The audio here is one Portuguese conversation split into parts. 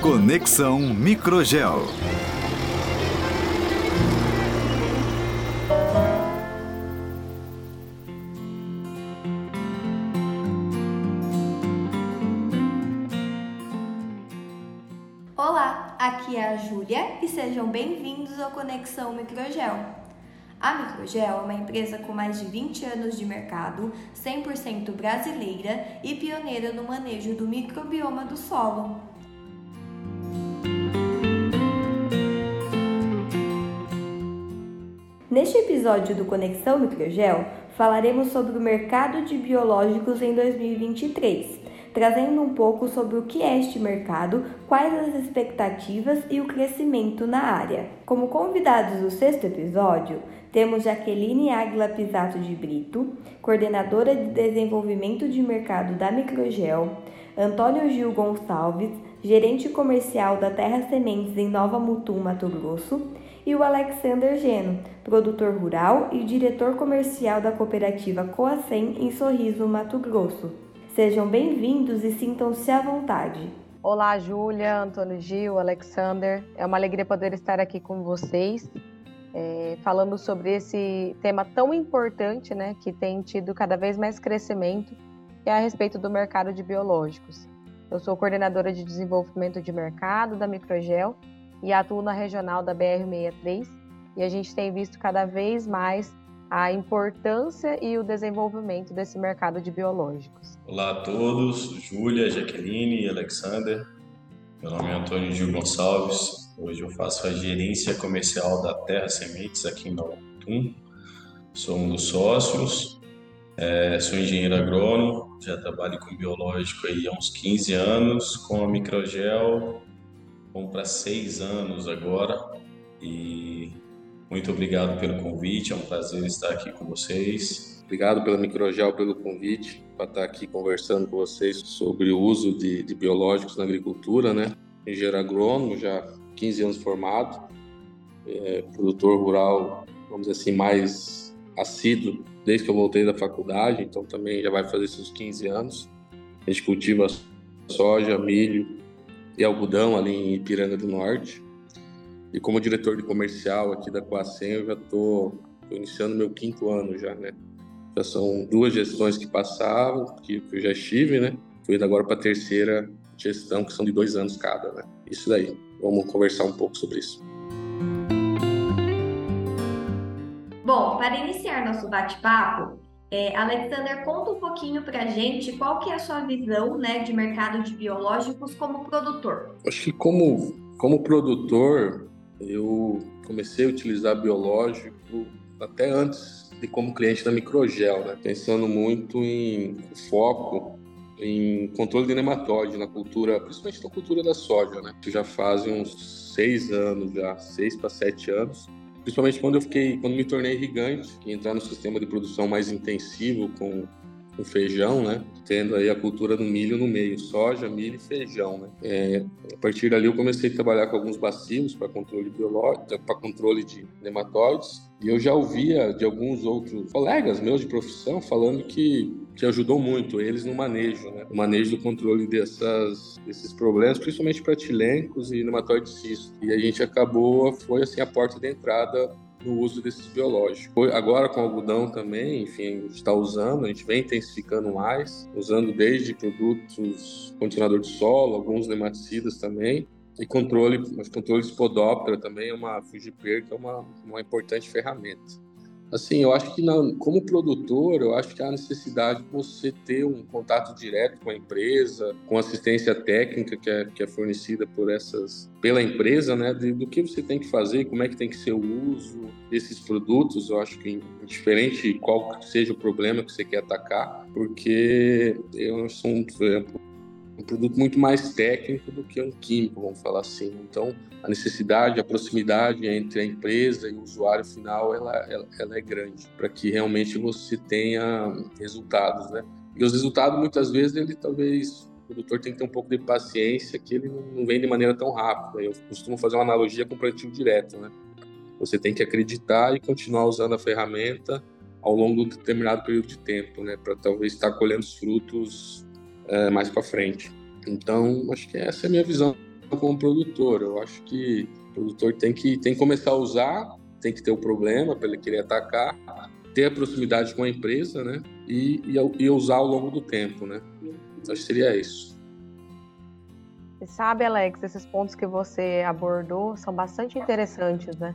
Conexão Microgel. Olá, aqui é a Júlia e sejam bem-vindos ao Conexão Microgel. A Microgel é uma empresa com mais de 20 anos de mercado, 100% brasileira e pioneira no manejo do microbioma do solo. Neste episódio do Conexão Microgel, falaremos sobre o mercado de biológicos em 2023, trazendo um pouco sobre o que é este mercado, quais as expectativas e o crescimento na área. Como convidados do sexto episódio, temos Jaqueline Águila Pisato de Brito, coordenadora de desenvolvimento de mercado da Microgel, Antônio Gil Gonçalves, gerente comercial da Terra Sementes em Nova Mutum, Mato Grosso, e o Alexander Geno, produtor rural e diretor comercial da cooperativa Coacem em Sorriso, Mato Grosso. Sejam bem-vindos e sintam-se à vontade. Olá, Júlia, Antônio Gil, Alexander. É uma alegria poder estar aqui com vocês, é, falando sobre esse tema tão importante, né, que tem tido cada vez mais crescimento, que é a respeito do mercado de biológicos. Eu sou coordenadora de desenvolvimento de mercado da Microgel e atuo na regional da BR-63 e a gente tem visto cada vez mais a importância e o desenvolvimento desse mercado de biológicos. Olá a todos, Júlia, Jaqueline e Alexander. Meu nome é Antônio Gil Gonçalves. Hoje eu faço a gerência comercial da Terra Sementes aqui em Maltum. Sou um dos sócios, é, sou engenheiro agrônomo, já trabalho com biológico aí há uns 15 anos, com a Microgel Vamos para seis anos agora e muito obrigado pelo convite. É um prazer estar aqui com vocês. Obrigado pela Microgel pelo convite para estar aqui conversando com vocês sobre o uso de, de biológicos na agricultura, né? Engenheiro agrônomo, já 15 anos formado, é, produtor rural, vamos dizer assim, mais assíduo desde que eu voltei da faculdade, então também já vai fazer seus 15 anos. A gente cultiva soja, milho, e algodão ali em Ipiranga do Norte. E como diretor de comercial aqui da Coacem, eu já estou iniciando meu quinto ano já, né? Já são duas gestões que passaram, que, eu já estive, né? Fui agora para a terceira gestão, que são de dois anos cada, né? Isso daí. Vamos conversar um pouco sobre isso. Bom, para iniciar nosso bate-papo, é, Alexander, conta um pouquinho para a gente qual que é a sua visão né, de mercado de biológicos como produtor. Acho que como, como produtor, eu comecei a utilizar biológico até antes de como cliente da Microgel, né? pensando muito em foco em controle de nematóide na cultura, principalmente na cultura da soja, né? Já fazem uns seis anos, já seis para sete anos, principalmente quando eu fiquei, quando me tornei irrigante, entrar no sistema de produção mais intensivo com com feijão, né? Tendo aí a cultura do milho no meio, soja, milho e feijão, né? É, a partir dali eu comecei a trabalhar com alguns bacilos para controle biológico, para controle de nematóides, e eu já ouvia de alguns outros colegas meus de profissão falando que, que ajudou muito eles no manejo, né? No manejo do controle dessas, desses problemas, principalmente para tilencos e nematóides cisto. E a gente acabou, foi assim a porta de entrada no uso desses biológicos. Agora com algodão também, enfim, a gente está usando, a gente vem intensificando mais, usando desde produtos continuador de solo, alguns nematicidas também, e controle, mas controle de spodóptera também é uma Fugiper, que é uma, uma importante ferramenta. Assim, eu acho que como produtor, eu acho que há necessidade de você ter um contato direto com a empresa, com assistência técnica que é, que é fornecida por essas, pela empresa, né, de, do que você tem que fazer, como é que tem que ser o uso desses produtos. Eu acho que indiferente qual seja o problema que você quer atacar, porque eu sou um, um produto muito mais técnico do que um químico, vamos falar assim. Então, a necessidade, a proximidade entre a empresa e o usuário final, ela, ela, ela é grande, para que realmente você tenha resultados, né? E os resultados, muitas vezes, ele talvez o produtor tem que ter um pouco de paciência, que ele não vem de maneira tão rápida. Eu costumo fazer uma analogia com o plantio direto, né? Você tem que acreditar e continuar usando a ferramenta ao longo de um determinado período de tempo, né, para talvez estar colhendo os frutos é, mais para frente. Então, acho que essa é a minha visão como produtor. Eu acho que o produtor tem que, tem que começar a usar, tem que ter o problema para ele querer atacar, ter a proximidade com a empresa, né, e, e, e usar ao longo do tempo, né. Acho que seria isso. Sabe, Alex, esses pontos que você abordou são bastante interessantes, né?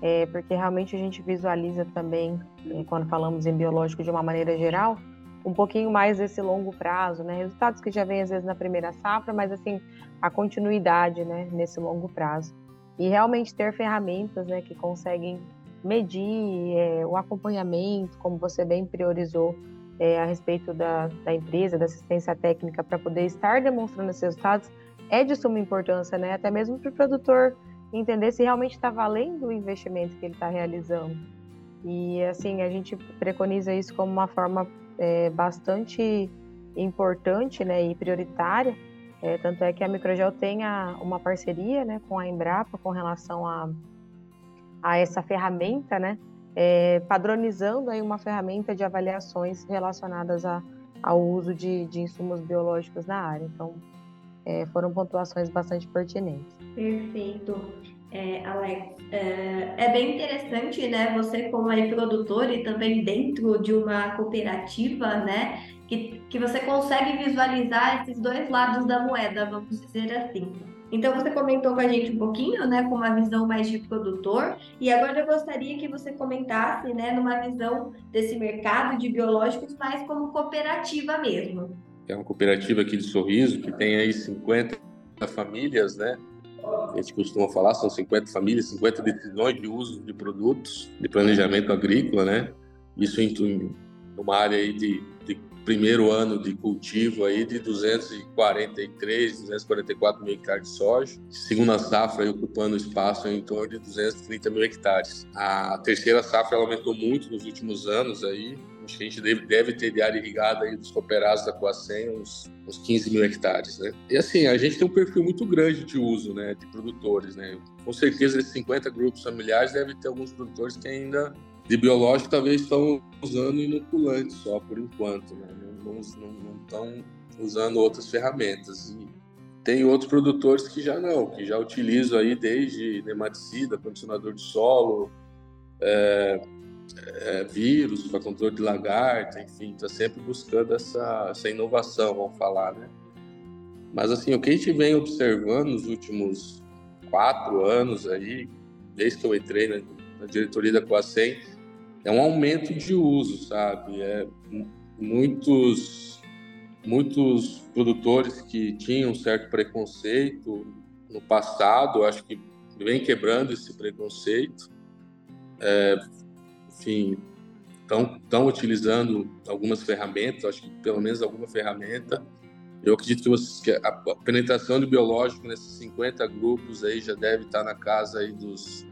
É, porque realmente a gente visualiza também, é, quando falamos em biológico de uma maneira geral, um pouquinho mais desse longo prazo, né? Resultados que já vêm às vezes na primeira safra, mas assim, a continuidade, né, nesse longo prazo. E realmente ter ferramentas, né, que conseguem medir é, o acompanhamento, como você bem priorizou, é, a respeito da, da empresa, da assistência técnica, para poder estar demonstrando esses resultados, é de suma importância, né? Até mesmo para o produtor entender se realmente está valendo o investimento que ele está realizando. E assim, a gente preconiza isso como uma forma é, bastante importante né, e prioritária. É, tanto é que a Microgel tem a, uma parceria né, com a Embrapa com relação a, a essa ferramenta, né, é, padronizando aí uma ferramenta de avaliações relacionadas a, ao uso de, de insumos biológicos na área. Então, é, foram pontuações bastante pertinentes. Perfeito. É, Alex, é, é, bem interessante, né? Você como aí produtor e também dentro de uma cooperativa, né? Que, que você consegue visualizar esses dois lados da moeda, vamos dizer assim. Então você comentou com a gente um pouquinho, né, com uma visão mais de produtor, e agora eu gostaria que você comentasse, né, numa visão desse mercado de biológicos mais como cooperativa mesmo é uma cooperativa aqui de Sorriso, que tem aí 50 famílias, né? A gente costuma falar, são 50 famílias, 50 decisões de uso de produtos, de planejamento agrícola, né? Isso em uma área aí de, de primeiro ano de cultivo aí de 243, 244 mil hectares de soja. Segunda safra ocupando espaço em torno de 230 mil hectares. A terceira safra aumentou muito nos últimos anos aí, A gente deve, deve ter de área irrigada aí dos cooperados da Coacem uns, uns 15 mil hectares, né? E assim, a gente tem um perfil muito grande de uso, né, de produtores, né? Com certeza, esses 50 grupos familiares deve ter alguns produtores que ainda de biológico talvez estão usando inoculantes só por enquanto, né? Não estão usando outras ferramentas. E tem outros produtores que já não, que já utilizam aí desde nematicida, condicionador de solo, é, é, vírus, para controle de lagarta, enfim, está sempre buscando essa, essa inovação, vamos falar, né? Mas assim, o que a gente vem observando nos últimos quatro anos aí, desde que eu entrei na, na diretoria da Coacem, é um aumento de uso, sabe? É, muitos, muitos produtores que tinham um certo preconceito no passado, acho que vem quebrando esse preconceito. É, enfim, estão utilizando algumas ferramentas, acho que pelo menos alguma ferramenta. Eu acredito que, que a penetração de biológico nesses 50 grupos aí já deve estar na casa aí dos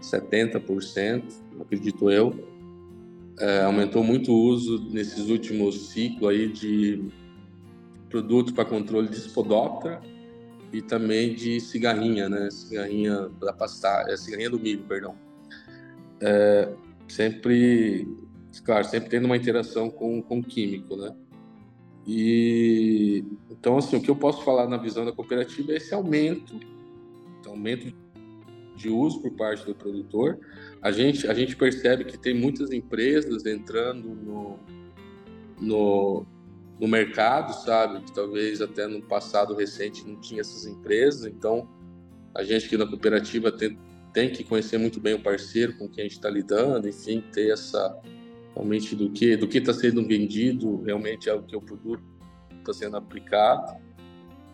70%, acredito eu. É, aumentou muito o uso nesses últimos ciclos aí de produtos para controle de spodoptera e também de cigarrinha, né? Cigarrinha da é, cigarrinha do milho, perdão. É, sempre, claro, sempre tendo uma interação com, com o químico, né? E então assim, o que eu posso falar na visão da cooperativa é esse aumento, aumento de uso por parte do produtor. A gente a gente percebe que tem muitas empresas entrando no no, no mercado, sabe? Que talvez até no passado recente não tinha essas empresas. Então, a gente aqui na cooperativa tem, tem que conhecer muito bem o parceiro com quem a gente está lidando, enfim, ter essa realmente do que do que está sendo vendido realmente é o que o produto está sendo aplicado.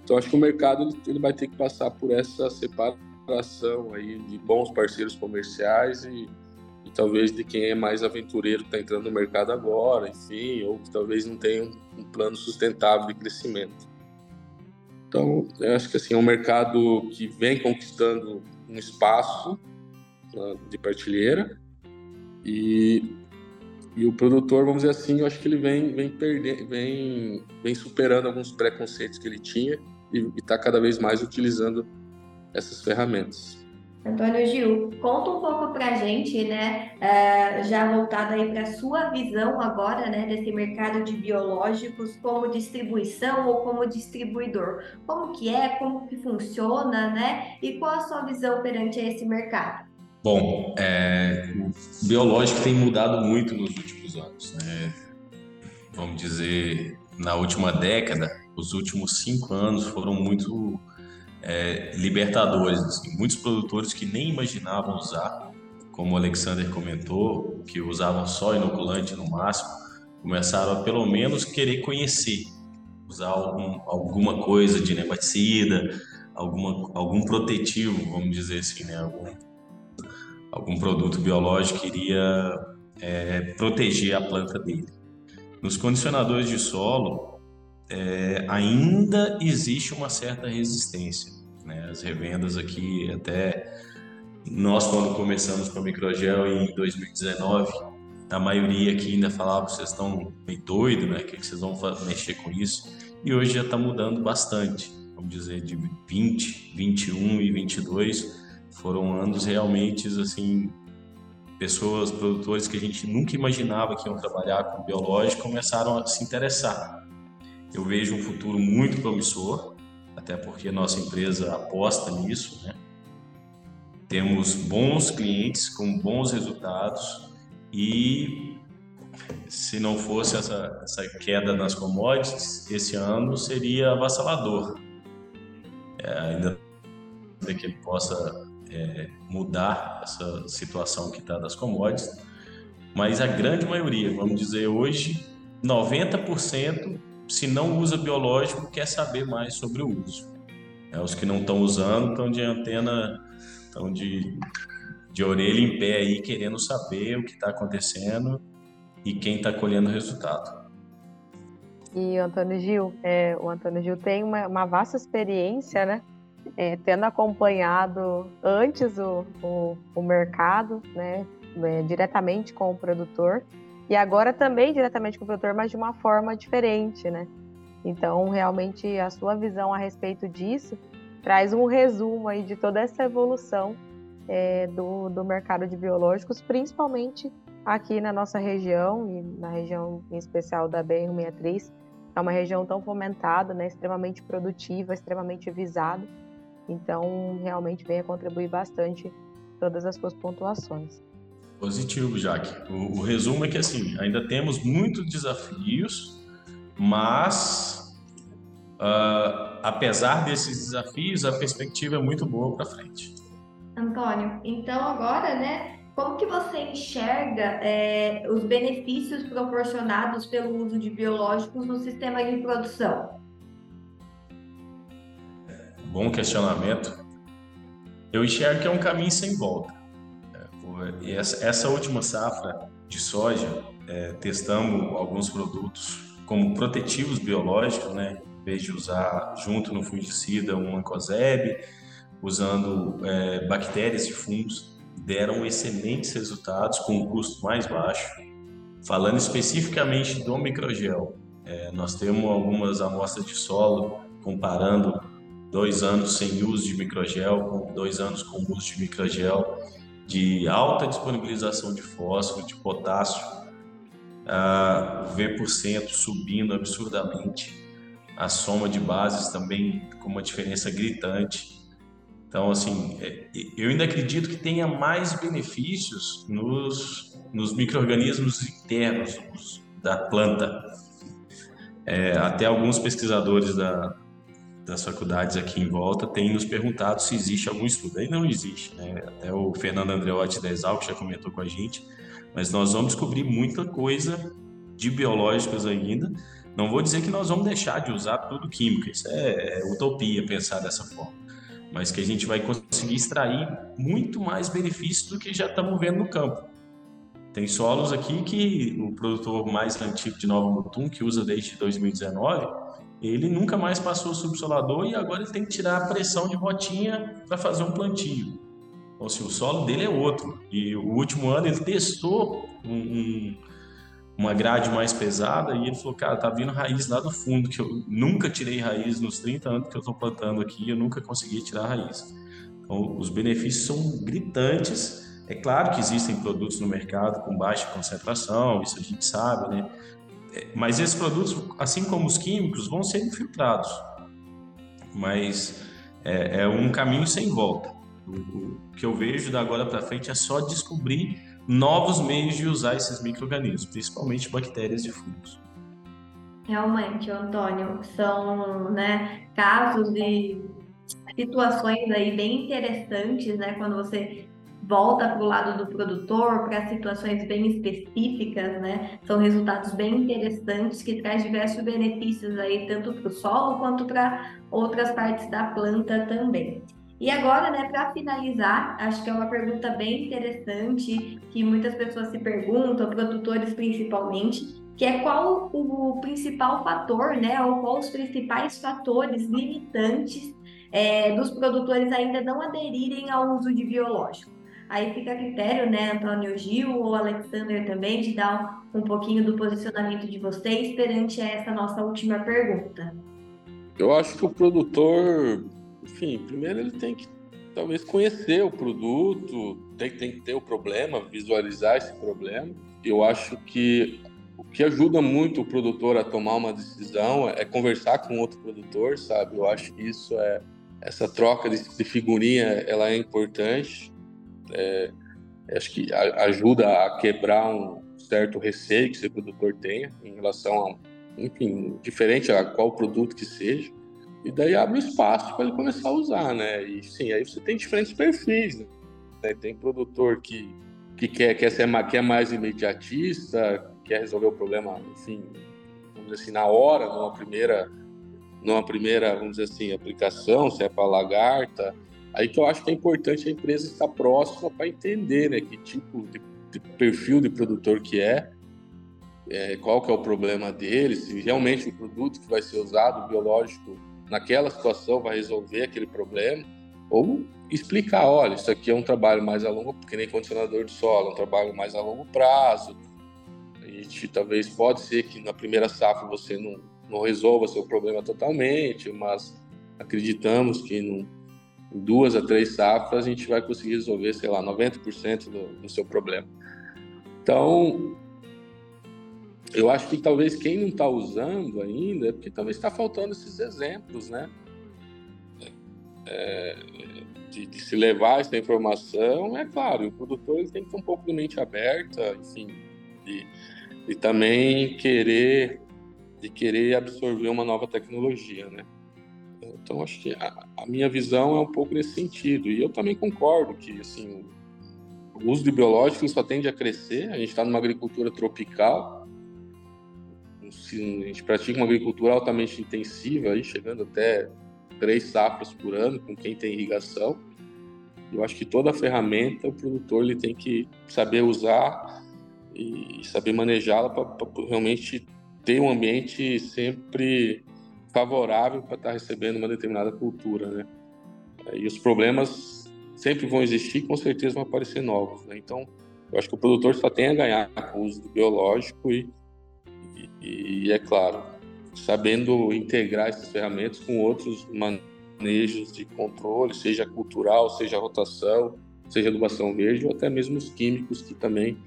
Então acho que o mercado ele, vai ter que passar por essa separação aí de bons parceiros comerciais e, e talvez de quem é mais aventureiro que está entrando no mercado agora, enfim, ou que talvez não tenha um, um plano sustentável de crescimento. Então, eu acho que assim, é um mercado que vem conquistando um espaço né, de prateleira e, e o produtor, vamos dizer assim, eu acho que ele vem, vem, perder, vem, vem superando alguns preconceitos que ele tinha e está cada vez mais utilizando essas ferramentas. Antônio Gil, conta um pouco para a gente, né, uh, já voltado aí para a sua visão agora, né, desse mercado de biológicos como distribuição ou como distribuidor. Como que é, como que funciona, né, e qual a sua visão perante esse mercado? Bom, é, o biológico tem mudado muito nos últimos anos, né? Vamos dizer, na última década, os últimos cinco anos foram muito é, libertadores. Assim. Muitos produtores que nem imaginavam usar, como o Alexander comentou, que usavam só inoculante no máximo, começaram a pelo menos querer conhecer, usar algum, alguma coisa de nematicida, alguma, algum protetivo, vamos dizer assim, né? algum, algum produto biológico que iria é, proteger a planta dele. Nos condicionadores de solo, é, ainda existe uma certa resistência. Né? As revendas aqui, até nós, quando começamos com a Microgel em 2019, a maioria aqui ainda falava: vocês estão meio doidos, né? O que vocês vão mexer com isso? E hoje já está mudando bastante. Vamos dizer, de 20, 21 e 22 foram anos realmente assim pessoas, produtores que a gente nunca imaginava que iam trabalhar com biológico começaram a se interessar. Eu vejo um futuro muito promissor, até porque nossa empresa aposta nisso, né? Temos bons clientes com bons resultados e se não fosse essa, essa queda nas commodities, esse ano seria avassalador. É, ainda que ele possa é, mudar essa situação que está das commodities, mas a grande maioria, vamos dizer hoje, 90% se não usa biológico, quer saber mais sobre o uso. É, os que não estão usando estão de antena, estão de, de orelha em pé aí, querendo saber o que está acontecendo e quem está colhendo o resultado. E o Antônio Gil, é, o Antônio Gil tem uma, uma vasta experiência, né? É, tendo acompanhado antes o, o, o mercado, né? É, diretamente com o produtor e agora também diretamente com o produtor, mas de uma forma diferente, né? Então, realmente, a sua visão a respeito disso traz um resumo aí de toda essa evolução é, do, do mercado de biológicos, principalmente aqui na nossa região e na região em especial da BR-163, é uma região tão fomentada, né, extremamente produtiva, extremamente visada. Então, realmente vem a contribuir bastante todas as suas pontuações. Positivo, Jaque. O, o, resumo é que assim, ainda temos muitos desafios, mas uh, apesar desses desafios, a perspectiva é muito boa para frente. Antônio, então agora, né, como que você enxerga é, os benefícios proporcionados pelo uso de biológicos no sistema de produção? Bom questionamento. Eu enxergo que é um caminho sem volta e essa, essa última safra de soja, é, testamos alguns produtos como protetivos biológicos, né? Em vez de usar junto no fungicida um ancoseb, usando é, bactérias e fungos, deram excelentes resultados com um custo mais baixo. Falando especificamente do microgel, é, nós temos algumas amostras de solo comparando dois anos sem uso de microgel com dois anos com uso de microgel de alta disponibilização de fósforo, de potássio, uh, V% subindo absurdamente, a soma de bases também com uma diferença gritante. Então, assim, é, eu ainda acredito que tenha mais benefícios nos, nos micro-organismos internos da planta. É, até alguns pesquisadores da, das faculdades aqui em volta têm nos perguntado se existe algum estudo. Aí não existe, né? Até o Fernando Andreotti da Exalc já comentou com a gente, mas nós vamos descobrir muita coisa de biológicos ainda. Não vou dizer que nós vamos deixar de usar tudo químico, isso é, é utopia pensar dessa forma, mas que a gente vai conseguir extrair muito mais benefícios do que já estamos vendo no campo. Tem solos aqui que o produtor mais antigo de Nova Mutum, que usa desde 2019, ele nunca mais passou o subsolador e agora ele tem que tirar a pressão de rotinha para fazer um plantio. Ou então, seja, o solo dele é outro. E o último ano ele testou um, um, uma grade mais pesada e ele falou, cara, tá vindo raiz lá do fundo, que eu nunca tirei raiz nos 30 anos que eu estou plantando aqui, eu nunca consegui tirar raiz. Então, os benefícios são gritantes. É claro que existem produtos no mercado com baixa concentração, isso a gente sabe, né? Mas esses produtos, assim como os químicos, vão ser infiltrados. Mas é, é um caminho sem volta. O, o que eu vejo da agora para frente é só descobrir novos meios de usar esses micro-organismos, principalmente bactérias e fungos. Realmente, Antônio, são né, casos e situações aí bem interessantes, né, quando você volta para o lado do produtor, para situações bem específicas, né? São resultados bem interessantes que traz diversos benefícios aí, tanto para o solo quanto para outras partes da planta também. E agora, né, para finalizar, acho que é uma pergunta bem interessante que muitas pessoas se perguntam, produtores principalmente, que é qual o principal fator, né, ou quais os principais fatores limitantes é, dos produtores ainda não aderirem ao uso de biológico. Aí fica a critério, né, Antônio Gil ou Alexander também, de dar um, pouquinho do posicionamento de vocês perante essa nossa última pergunta. Eu acho que o produtor, enfim, primeiro ele tem que talvez conhecer o produto, tem, tem que ter o problema, visualizar esse problema. Eu acho que o que ajuda muito o produtor a tomar uma decisão é conversar com outro produtor, sabe? Eu acho que isso é essa troca de figurinha, ela é importante. É, acho que ajuda a quebrar um certo receio que esse produtor tenha em relação a, enfim, diferente a qual produto que seja. E daí abre espaço para ele começar a usar, né? E sim, aí você tem diferentes perfis, né? Tem produtor que, que quer, quer ser quer mais imediatista, quer resolver o problema, enfim, vamos dizer assim, na hora, numa primeira, numa primeira, vamos dizer assim, aplicação, se é para lagarta, Aí que eu acho que é importante a empresa estar próxima para entender né, que tipo de, de, perfil de produtor que é, é, qual que é o problema dele, se realmente o produto que vai ser usado, o biológico, naquela situação vai resolver aquele problema, ou explicar, olha, isso aqui é um trabalho mais a longo, porque nem condicionador de solo, é um trabalho mais a longo prazo. A gente talvez pode ser que na primeira safra você não, não resolva seu problema totalmente, mas acreditamos que não duas a três safras, a gente vai conseguir resolver, sei lá, 90% do, do seu problema. Então, eu acho que talvez quem não está usando ainda é porque talvez está faltando esses exemplos, né? É, de, de, se levar essa informação, é claro, o produtor ele tem que ter um pouco de mente aberta, enfim, de, de também querer de querer absorver uma nova tecnologia, né? Então, acho que a, a, minha visão é um pouco nesse sentido. E eu também concordo que, assim, o uso de biológicos só tende a crescer. A gente está numa agricultura tropical. A gente pratica uma agricultura altamente intensiva, aí, chegando até três safras por ano, com quem tem irrigação. Eu acho que toda ferramenta o produtor ele tem que saber usar e saber manejá-la para realmente ter um ambiente sempre favorável para estar tá recebendo uma determinada cultura, né? E os problemas sempre vão existir, com certeza vão aparecer novos, né? Então, eu acho que o produtor só tem a ganhar com o uso do biológico e, e, e é claro, sabendo integrar essas ferramentas com outros manejos de controle, seja cultural, seja rotação, seja adubação verde ou até mesmo os químicos que também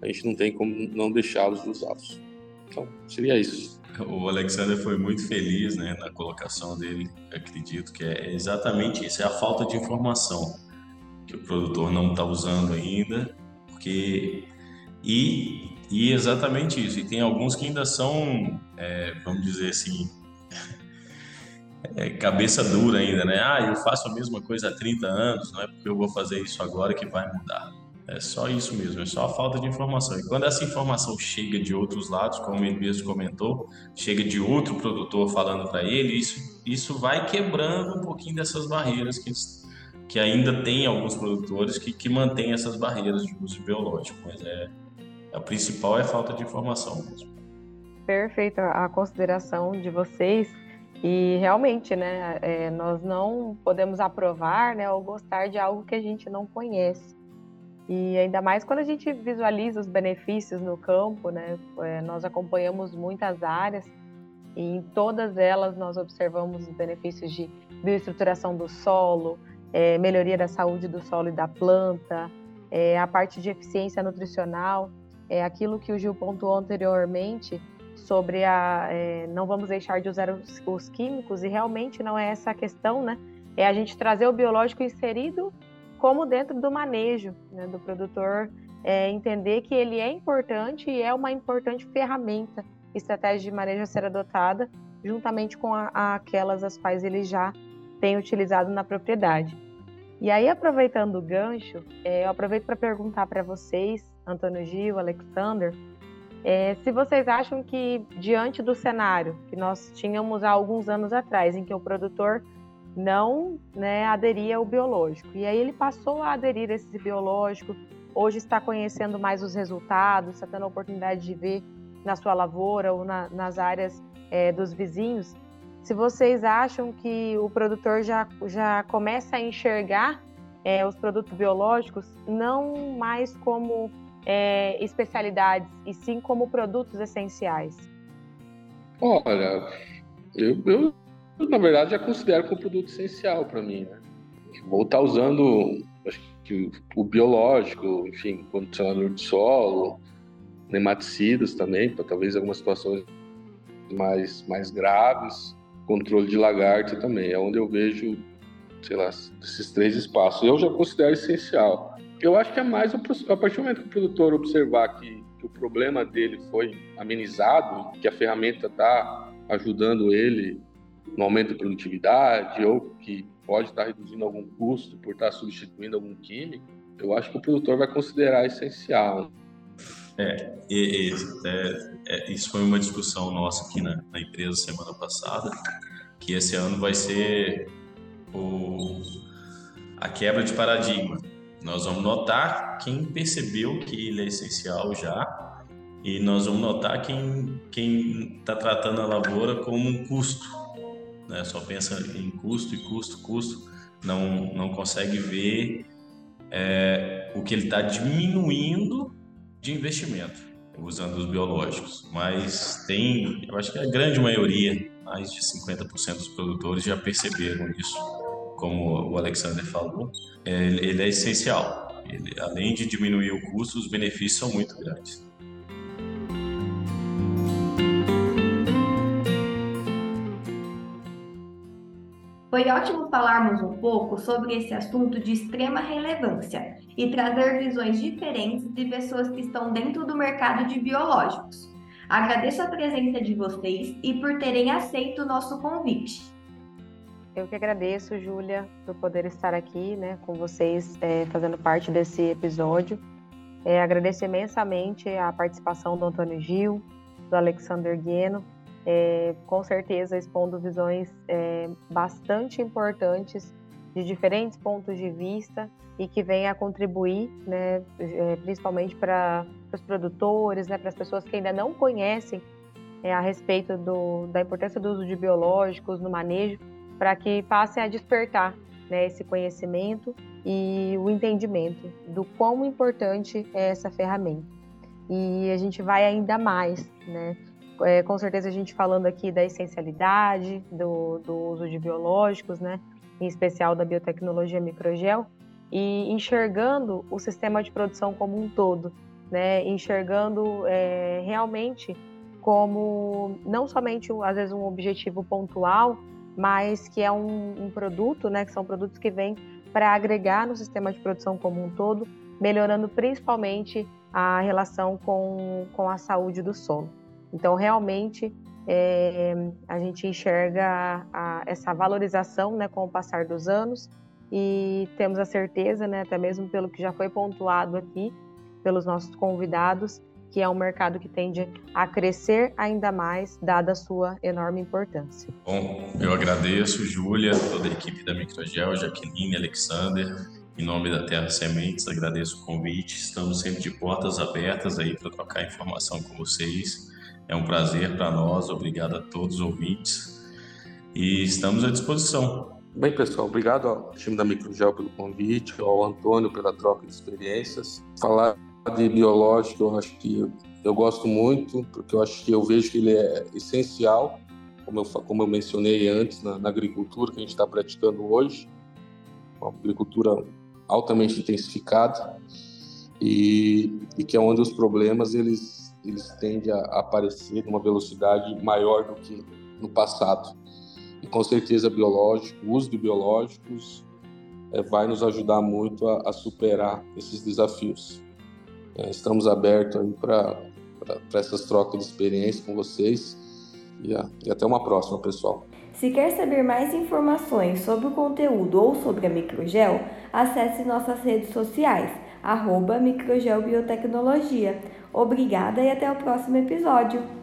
a gente não tem como não deixá-los usados. Então, seria isso o Alexander foi muito feliz né, na colocação dele. Acredito que é exatamente isso: é a falta de informação que o produtor não está usando ainda, porque e, e exatamente isso. E tem alguns que ainda são, é, vamos dizer assim, é, cabeça dura ainda, né? Ah, eu faço a mesma coisa há 30 anos, não é porque eu vou fazer isso agora que vai mudar. É só isso mesmo, é só a falta de informação. E quando essa informação chega de outros lados, como ele mesmo comentou, chega de outro produtor falando para ele, isso, isso vai quebrando um pouquinho dessas barreiras que, que ainda tem alguns produtores que, que mantêm essas barreiras de uso biológico. Mas é, a principal é a falta de informação mesmo. Perfeita a consideração de vocês. E realmente, né, é, nós não podemos aprovar né, ou gostar de algo que a gente não conhece. E ainda mais quando a gente visualiza os benefícios no campo, né? É, nós acompanhamos muitas áreas e em todas elas nós observamos os benefícios de bioestruturação do solo, é, melhoria da saúde do solo e da planta, é, a parte de eficiência nutricional, é aquilo que o Gil pontuou anteriormente sobre a é, não vamos deixar de usar os, os, químicos e realmente não é essa a questão, né? É a gente trazer o biológico inserido como dentro do manejo né, do produtor, é, entender que ele é importante e é uma importante ferramenta, estratégia de manejo a ser adotada, juntamente com a, a aquelas as quais ele já tem utilizado na propriedade. E aí, aproveitando o gancho, é, eu aproveito para perguntar para vocês, Antônio Gil, Alexander, é, se vocês acham que, diante do cenário que nós tínhamos há alguns anos atrás, em que o produtor não né, aderia ao biológico, e aí ele passou a aderir a esse biológico, hoje está conhecendo mais os resultados, está tendo a oportunidade de ver na sua lavoura ou na, nas áreas é, dos vizinhos, se vocês acham que o produtor já, já começa a enxergar é, os produtos biológicos não mais como é, especialidades, e sim como produtos essenciais? Olha, eu, eu na verdade já considero como produto essencial para mim, né? Vou estar usando acho que o biológico, enfim, condicionador de solo, nematicidas também, para talvez algumas situações mais, mais graves, controle de lagarto também, é onde eu vejo, sei lá, esses três espaços. Eu já considero essencial. Eu acho que é mais a partir do momento que o produtor observar que, que o problema dele foi amenizado, que a ferramenta está ajudando ele no aumento da produtividade ou que pode estar reduzindo algum custo por estar substituindo algum químico, eu acho que o produtor vai considerar essencial. É, é, é, isso foi uma discussão nossa aqui na, na, empresa semana passada, que esse ano vai ser o, a quebra de paradigma. Nós vamos notar quem percebeu que ele é essencial já e nós vamos notar quem está tratando a lavoura como um custo, né? Só pensa em custo e custo, custo, não não consegue ver é, o que ele está diminuindo de investimento usando os biológicos. Mas tem, eu acho que a grande maioria, mais de 50% dos produtores já perceberam isso como o Alexander falou, é, ele é essencial. Ele, além de diminuir o custo, os benefícios são muito grandes. Foi ótimo falarmos um pouco sobre esse assunto de extrema relevância e trazer visões diferentes de pessoas que estão dentro do mercado de biológicos. Agradeço a presença de vocês e por terem aceito o nosso convite. Eu que agradeço, Júlia, por poder estar aqui né, com vocês, é, fazendo parte desse episódio. É, agradeço imensamente a participação do Antônio Gil, do Alexander Guieno, é, com certeza expondo visões é, bastante importantes de diferentes pontos de vista e que vem a contribuir, né, é, principalmente para os produtores, né, para as pessoas que ainda não conhecem é, a respeito do, da importância do uso de biológicos no manejo para que passem a despertar né, esse conhecimento e o entendimento do quão importante é essa ferramenta. E a gente vai ainda mais, né? É, com certeza a gente falando aqui da essencialidade do, do uso de biológicos, né? Em especial da biotecnologia microgel, e enxergando o sistema de produção como um todo, né? Enxergando é, realmente como não somente às vezes um objetivo pontual, mas que é um, um produto, né, que são produtos que vêm para agregar no sistema de produção como um todo, melhorando principalmente a relação com, com a saúde do solo. Então, realmente, é, a gente enxerga a, a, essa valorização né, com o passar dos anos e temos a certeza, né, até mesmo pelo que já foi pontuado aqui pelos nossos convidados, que é um mercado que tende a crescer ainda mais, dada a sua enorme importância. Bom, eu agradeço, Júlia, toda a equipe da Microgel, Jaqueline, Alexander, em nome da Terra Sementes, agradeço o convite. Estamos sempre de portas abertas aí para trocar informação com vocês. É um prazer para nós, obrigado a todos os ouvintes e estamos à disposição. Bem, pessoal, obrigado ao time da Microgel pelo convite, ao Antônio pela troca de experiências. Falar de biológico, eu acho que eu gosto muito, porque eu acho que eu vejo que ele é essencial, como eu, como eu mencionei antes, na, na agricultura que a gente está praticando hoje. uma agricultura altamente intensificada e, e que é onde os problemas eles, eles tendem a aparecer numa velocidade maior do que no passado. E com certeza biológico, o uso de biológicos é, vai nos ajudar muito a, a superar esses desafios. É, estamos abertos para essas trocas de experiência com vocês e, a, e até uma próxima, pessoal. Se quer saber mais informações sobre o conteúdo ou sobre a Microgel, acesse nossas redes sociais, arroba Microgel Biotecnologia. Obrigada e até o próximo episódio.